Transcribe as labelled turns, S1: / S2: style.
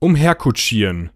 S1: umherkutschieren.